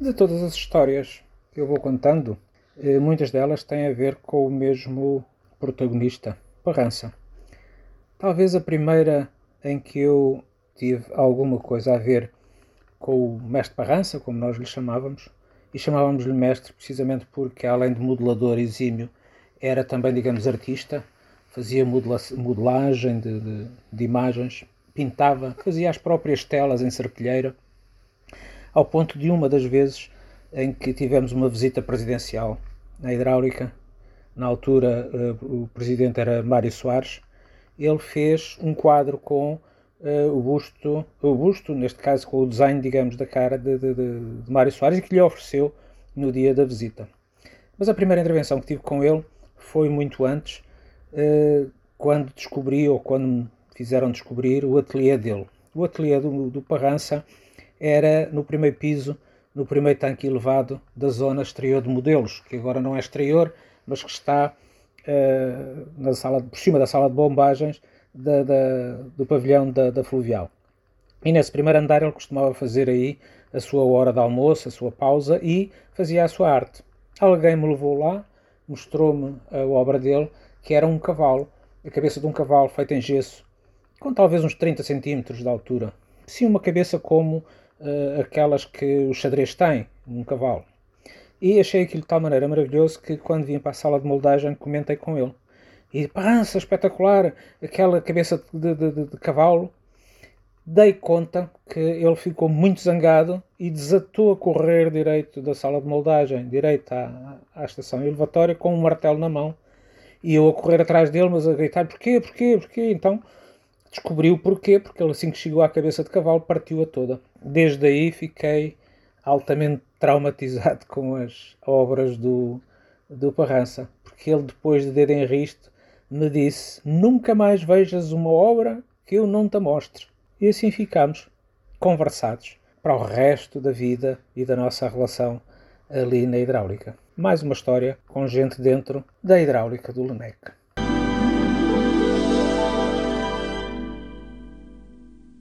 De todas as histórias que eu vou contando, eh, muitas delas têm a ver com o mesmo protagonista, Parrança. Talvez a primeira em que eu tive alguma coisa a ver com o mestre Parrança, como nós lhe chamávamos, e chamávamos-lhe mestre precisamente porque, além de modelador exímio, era também, digamos, artista, fazia modelagem de, de, de imagens, pintava, fazia as próprias telas em serpilheira ao ponto de uma das vezes em que tivemos uma visita presidencial na hidráulica, na altura uh, o presidente era Mário Soares, ele fez um quadro com uh, o busto, o busto, neste caso com o desenho, digamos, da cara de, de, de Mário Soares e que lhe ofereceu no dia da visita. Mas a primeira intervenção que tive com ele foi muito antes, uh, quando descobri, ou quando me fizeram descobrir, o ateliê dele. O ateliê do, do Parrança era no primeiro piso, no primeiro tanque elevado da zona exterior de modelos, que agora não é exterior, mas que está uh, na sala, por cima da sala de bombagens da, da, do pavilhão da, da Fluvial. E nesse primeiro andar ele costumava fazer aí a sua hora de almoço, a sua pausa e fazia a sua arte. Alguém me levou lá, mostrou-me a obra dele, que era um cavalo, a cabeça de um cavalo feita em gesso, com talvez uns 30 centímetros de altura. Sim, uma cabeça como uh, aquelas que o xadrez tem, um cavalo. E achei aquilo de tal maneira maravilhoso que quando vim para a sala de moldagem comentei com ele. E pança espetacular, aquela cabeça de, de, de, de cavalo. Dei conta que ele ficou muito zangado e desatou a correr direito da sala de moldagem, direito à, à estação elevatória, com um martelo na mão. E eu a correr atrás dele, mas a gritar: porquê, porquê, porquê? Então descobriu porquê, porque ele assim que chegou à cabeça de cavalo partiu-a toda. Desde aí fiquei altamente traumatizado com as obras do, do Parrança, porque ele depois de Dedo em Risto me disse nunca mais vejas uma obra que eu não te mostre. E assim ficamos, conversados, para o resto da vida e da nossa relação ali na hidráulica. Mais uma história com gente dentro da hidráulica do Lenec.